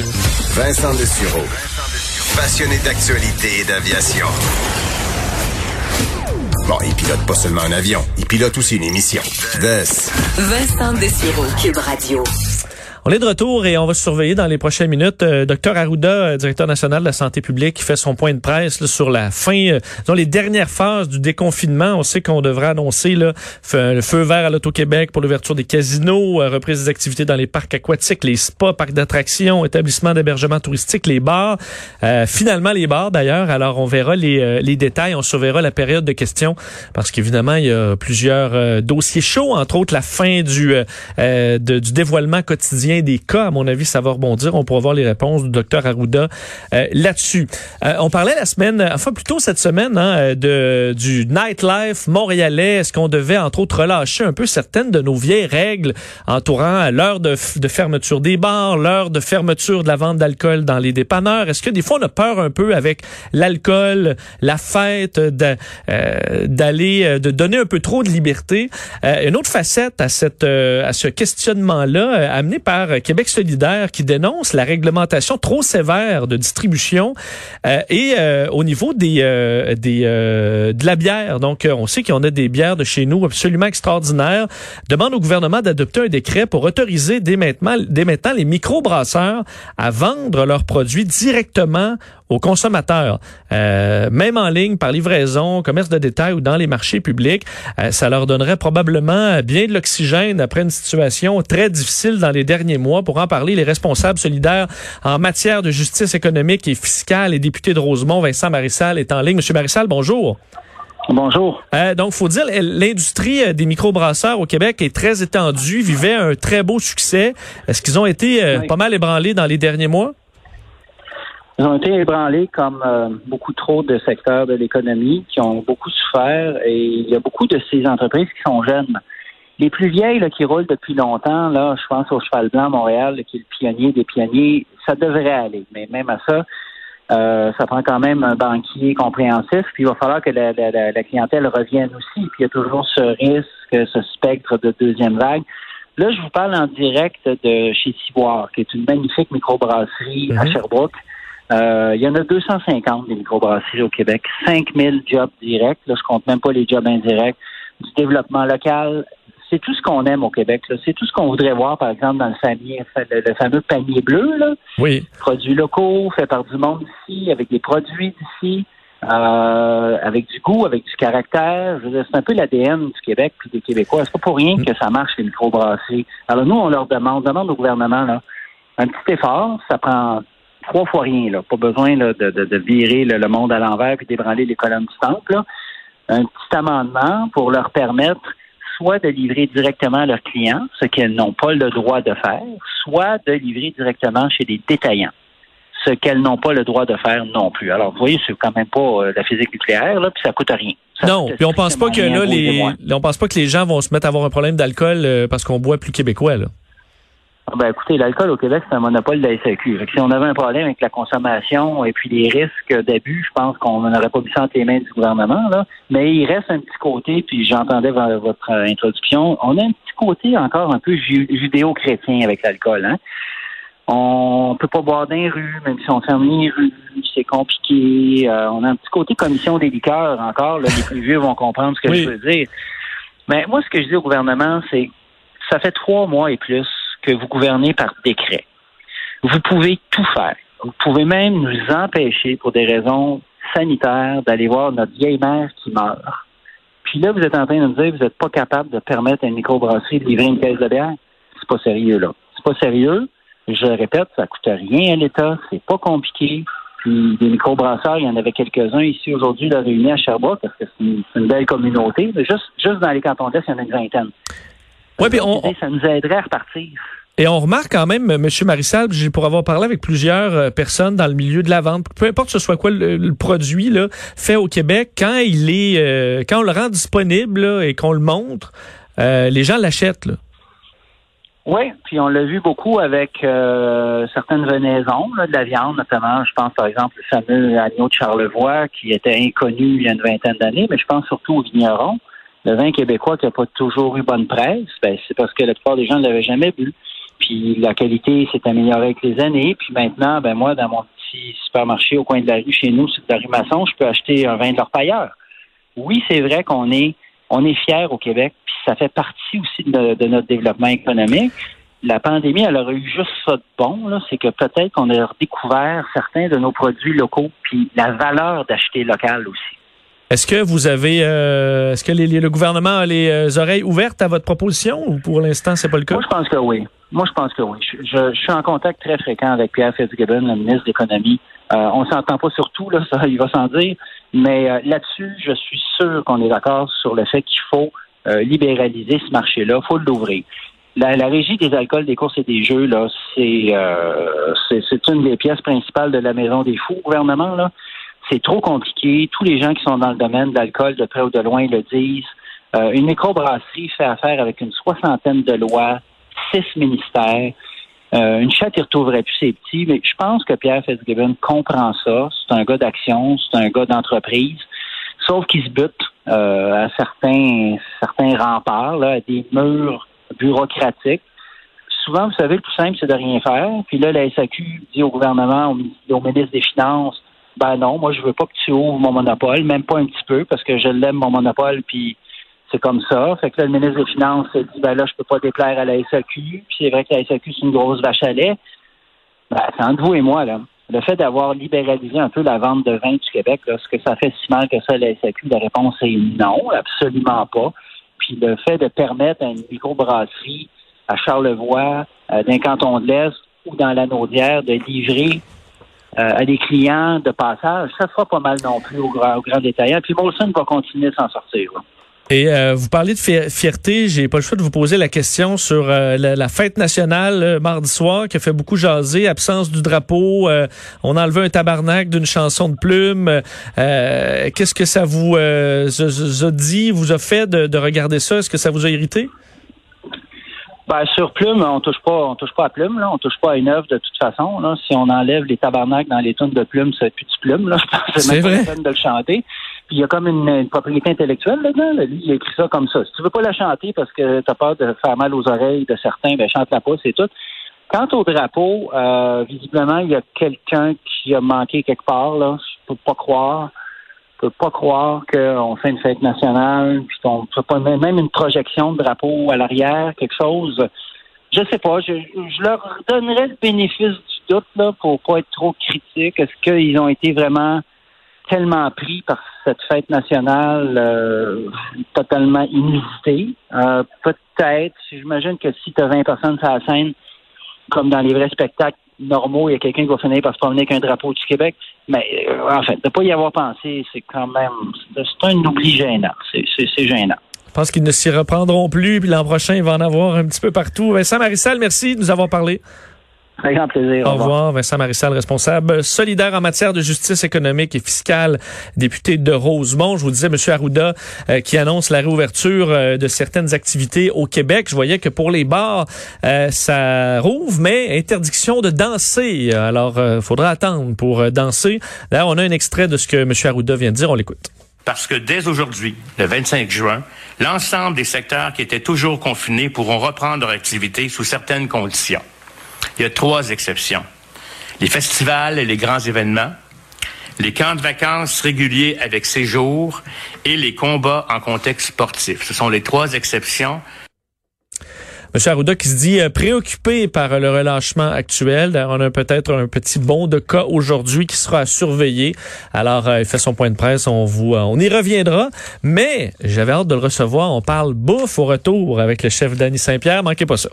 Vincent Dessureau. Passionné d'actualité et d'aviation. Bon, il pilote pas seulement un avion, il pilote aussi une émission. Vincent Dessureau, Cube Radio. On est de retour et on va surveiller dans les prochaines minutes euh, Dr Arruda, euh, directeur national de la santé publique, qui fait son point de presse sur la fin, euh, dans les dernières phases du déconfinement. On sait qu'on devrait annoncer là, le feu vert à l'Auto-Québec pour l'ouverture des casinos, euh, reprise des activités dans les parcs aquatiques, les spas, parcs d'attractions, établissements d'hébergement touristique, les bars. finalement, les bars d'ailleurs. Alors, on verra les, les détails. On surveillera la période de questions parce qu'évidemment, il y a plusieurs dossiers chauds, entre autres la fin du, du dévoilement quotidien des cas. À mon avis, ça va rebondir. On pourra voir les réponses du docteur Arruda euh, là-dessus. Euh, on parlait la semaine, enfin plutôt cette semaine, hein, de du nightlife montréalais. Est-ce qu'on devait entre autres relâcher un peu certaines de nos vieilles règles entourant l'heure de, de, fermeture des bars, l'heure de fermeture de la vente d'alcool dans les dépanneurs? Est-ce que des fois on a peur un peu avec l'alcool, la fête, euh, d'aller, de donner un peu trop de liberté? une autre facette à cette à ce questionnement-là, amené par Québec solidaire qui dénonce la réglementation trop sévère de distribution euh, et euh, au niveau des, euh, des de la bière. Donc, on sait qu'on a des bières de chez nous absolument extraordinaires. Demande au gouvernement d'adopter un décret pour autoriser dès maintenant, dès maintenant les microbrasseurs à vendre leurs produits directement aux consommateurs, euh, même en ligne, par livraison, commerce de détail ou dans les marchés publics. Euh, ça leur donnerait probablement bien de l'oxygène après une situation très difficile dans les derniers mois. Pour en parler, les responsables solidaires en matière de justice économique et fiscale et député de Rosemont, Vincent Marissal, est en ligne. Monsieur Marissal, bonjour. Bonjour. Euh, donc, faut dire, l'industrie euh, des microbrasseurs au Québec est très étendue, vivait un très beau succès. Est-ce qu'ils ont été euh, pas mal ébranlés dans les derniers mois? Ils ont été ébranlés comme euh, beaucoup trop de secteurs de l'économie qui ont beaucoup souffert et il y a beaucoup de ces entreprises qui sont jeunes. Les plus vieilles là, qui roulent depuis longtemps, là, je pense au Cheval Blanc Montréal, qui est le pionnier des pionniers, ça devrait aller. Mais même à ça, euh, ça prend quand même un banquier compréhensif, puis il va falloir que la, la, clientèle revienne aussi. Puis il y a toujours ce risque, ce spectre de deuxième vague. Là, je vous parle en direct de chez Ciboire, qui est une magnifique microbrasserie à mhm. Sherbrooke. Euh, il y en a 250 des microbrasseries au Québec, 5000 jobs directs. Là, je compte même pas les jobs indirects. Du développement local, c'est tout ce qu'on aime au Québec. C'est tout ce qu'on voudrait voir, par exemple, dans le, famille, le, fameux panier bleu. Là. Oui. Produits locaux, faits par du monde ici, avec des produits d'ici, euh, avec du goût, avec du caractère. C'est un peu l'ADN du Québec puis des Québécois. C'est pas pour rien que ça marche, les microbrasseries. Alors nous, on leur demande, on demande au gouvernement là, un petit effort. Ça prend trois fois rien. Là. Pas besoin là, de, de, virer le monde à l'envers et d'ébranler les colonnes du temple. Là. Un petit amendement pour leur permettre soit de livrer directement à leurs clients, ce qu'elles n'ont pas le droit de faire, soit de livrer directement chez des détaillants, ce qu'elles n'ont pas le droit de faire non plus. Alors, vous voyez, c'est quand même pas euh, la physique nucléaire, là, puis ça coûte rien. non, puis on pense pas que là, les, on pense pas que les gens vont se mettre à avoir un problème d'alcool euh, parce qu'on boit plus québécois, là. Ah, ben écoutez, l'alcool au Québec, c'est un monopole de la SAQ. si on avait un problème avec la consommation et puis les risques d'abus, je pense qu'on n'aurait pas mis ça entre les mains du gouvernement. Là. Mais il reste un petit côté, puis j'entendais votre introduction, on a un petit côté encore un peu judéo-chrétien avec l'alcool. Hein? On peut pas boire dans les rues, même si on ferme les rues, c'est compliqué. Euh, on a un petit côté commission des liqueurs encore. Là, les plus vieux vont comprendre ce que je veux dire. Mais moi, ce que je dis au gouvernement, c'est ça fait trois mois et plus que vous gouvernez par décret. Vous pouvez tout faire. Vous pouvez même nous empêcher, pour des raisons sanitaires, d'aller voir notre vieille mère qui meurt. Puis là, vous êtes en train de nous dire que vous n'êtes pas capable de permettre à une microbrasserie de livrer une caisse de bière. C'est pas sérieux, là. C'est pas sérieux. Je répète, ça coûte rien à l'État. C'est pas compliqué. Puis des microbrasseurs, il y en avait quelques-uns ici aujourd'hui, là, réunis à Sherbrooke, parce que c'est une, belle communauté. Juste, juste dans les cantons d'Est, il y en a une vingtaine. Ouais, puis on, ça nous aiderait à repartir. Et on remarque quand même, M. Marissal, pour avoir parlé avec plusieurs euh, personnes dans le milieu de la vente, peu importe ce soit quoi le, produit là, fait au Québec, quand il est, euh, quand on le rend disponible et qu'on le montre, euh, les gens l'achètent. Oui, puis on l'a vu beaucoup avec certaines venaisons de la viande, notamment, je pense par exemple le fameux agneau de Charlevoix qui était inconnu il y a une vingtaine d'années, mais je pense surtout au vigneron. Le vin québécois qui n'a pas toujours eu bonne presse, ben, c'est parce que la plupart des gens ne l'avaient jamais bu. puis la qualité s'est améliorée avec les années. Puis maintenant, ben moi, dans mon petit supermarché au coin de la rue chez nous, de la rue Masson, je peux acheter un vin de l'orpailleur. Oui, c'est vrai qu'on est on est fier au Québec, puis ça fait partie aussi de, notre développement économique. La pandémie, elle aurait eu juste ça de bon, c'est que peut-être qu'on a découvert certains de nos produits locaux, puis la valeur d'acheter local aussi. Est-ce que vous avez, euh, est-ce que le gouvernement a les euh, oreilles ouvertes à votre proposition ou pour l'instant c'est pas le cas? Moi, je pense que oui. Moi, je pense que oui. Je, suis en contact très fréquent avec Pierre Fitzgibbon, le ministre de l'Économie. Euh, on s'entend pas sur tout, là, ça, il va s'en dire. Mais euh, là-dessus, je suis sûr qu'on est d'accord sur le fait qu'il faut libéraliser ce marché-là. Il faut l'ouvrir. La, régie des alcools, des courses et des jeux, là, c'est, c'est une des pièces principales de la maison des fous, gouvernement, là. C'est trop compliqué. Tous les gens qui sont dans le domaine de l'alcool, de près ou de loin, le disent. Euh, une microbrasserie fait affaire avec une soixantaine de lois, six ministères. Euh, une chatte, il retrouverait plus ses petits, mais je pense que Pierre Fitzgibbon comprend ça. C'est un gars d'action, c'est un gars d'entreprise. Sauf qu'il se bute euh, à certains, certains remparts, à des murs bureaucratiques. Souvent, vous savez, le plus simple, c'est de rien faire. Puis là, la SAQ dit au gouvernement, au ministre des Finances, ben non, moi je veux pas que tu ouvres mon monopole, même pas un petit peu, parce que je l'aime mon monopole, puis c'est comme ça. Fait que là, le ministre des Finances dit ben là, je peux pas déplaire à la SAQ, puis c'est vrai que la SAQ, c'est une grosse vache à lait. Ben, c'est entre vous et moi, là. Le fait d'avoir libéralisé un peu la vente de vin du Québec, est-ce que ça fait si mal que ça la SAQ? La réponse est non, absolument pas. Puis le fait de permettre à une microbrasserie à Charlevoix, euh, d'un canton de l'Est ou dans la Naudière de livrer à des clients de passage, ça fera pas mal non plus au grand, au grand détaillant. Puis Molson va continuer de s'en sortir. Et euh, vous parlez de fierté, j'ai pas le choix de vous poser la question sur euh, la, fête nationale mardi soir qui a fait beaucoup jaser, absence du drapeau, on a enlevé un tabarnak d'une chanson de plume. Qu'est-ce que ça vous a, dit, vous a fait de, de regarder ça? Est-ce que ça vous a irrité? Ben, sur Plume, on touche pas, on touche pas à Plume, là. On touche pas à une œuvre de toute façon, là. Si on enlève les tabarnaks dans les tunes de Plume, c'est plus du Plume, là. Je pense que c'est même pas de le chanter. Puis il y a comme une, propriété intellectuelle là-dedans. Lui, il a écrit ça comme ça. Si tu veux pas la chanter parce que tu as peur de faire mal aux oreilles de certains, ben chante-la pas, c'est tout. Quant au drapeau, euh, visiblement, il y a quelqu'un qui a manqué quelque part, là. Je peux pas croire pas croire qu'on fait une fête nationale, puis qu'on fait pas même une projection de drapeau à l'arrière, quelque chose. Je sais pas. Je, leur donnerais le bénéfice du doute là pour pas être trop critique. Est-ce qu'ils ont été vraiment tellement pris par cette fête nationale euh, totalement inusitée? Euh, peut-être. J'imagine que si tu as 20 personnes sur la scène, comme dans les vrais spectacles, normaux, il y a quelqu'un qui va finir par se promener avec un drapeau du Québec. Mais euh, en fait, de ne pas y avoir pensé, c'est quand même c'est un oubli gênant. C'est gênant. Je pense qu'ils ne s'y reprendront plus, puis l'an prochain, il va en avoir un petit peu partout. Vincent Marissal, merci de nous avoir parlé. Très grand plaisir. Au, revoir. Vincent Marissal, responsable solidaire en matière de justice économique et fiscale, député de Rosemont. Je vous disais, M. Arruda, euh, qui annonce la réouverture euh, de certaines activités au Québec. Je voyais que pour les bars, euh, ça rouvre, mais interdiction de danser. Alors, il faudra attendre pour danser. Là, on a un extrait de ce que M. Arruda vient de dire. On l'écoute. Parce que dès aujourd'hui, le 25 juin, l'ensemble des secteurs qui étaient toujours confinés pourront reprendre leur activité sous certaines conditions. Il y a trois exceptions. Les festivals et les grands événements, les camps de vacances réguliers avec séjour et les combats en contexte sportif. Ce sont les trois exceptions. M. Arruda qui se dit euh, préoccupé par le relâchement actuel. On a peut-être un petit bond de cas aujourd'hui qui sera à surveiller. Alors, euh, il fait son point de presse. On vous, euh, on y reviendra. Mais j'avais hâte de le recevoir. On parle bouffe au retour avec le chef Danny Saint-Pierre. Manquez pas ça.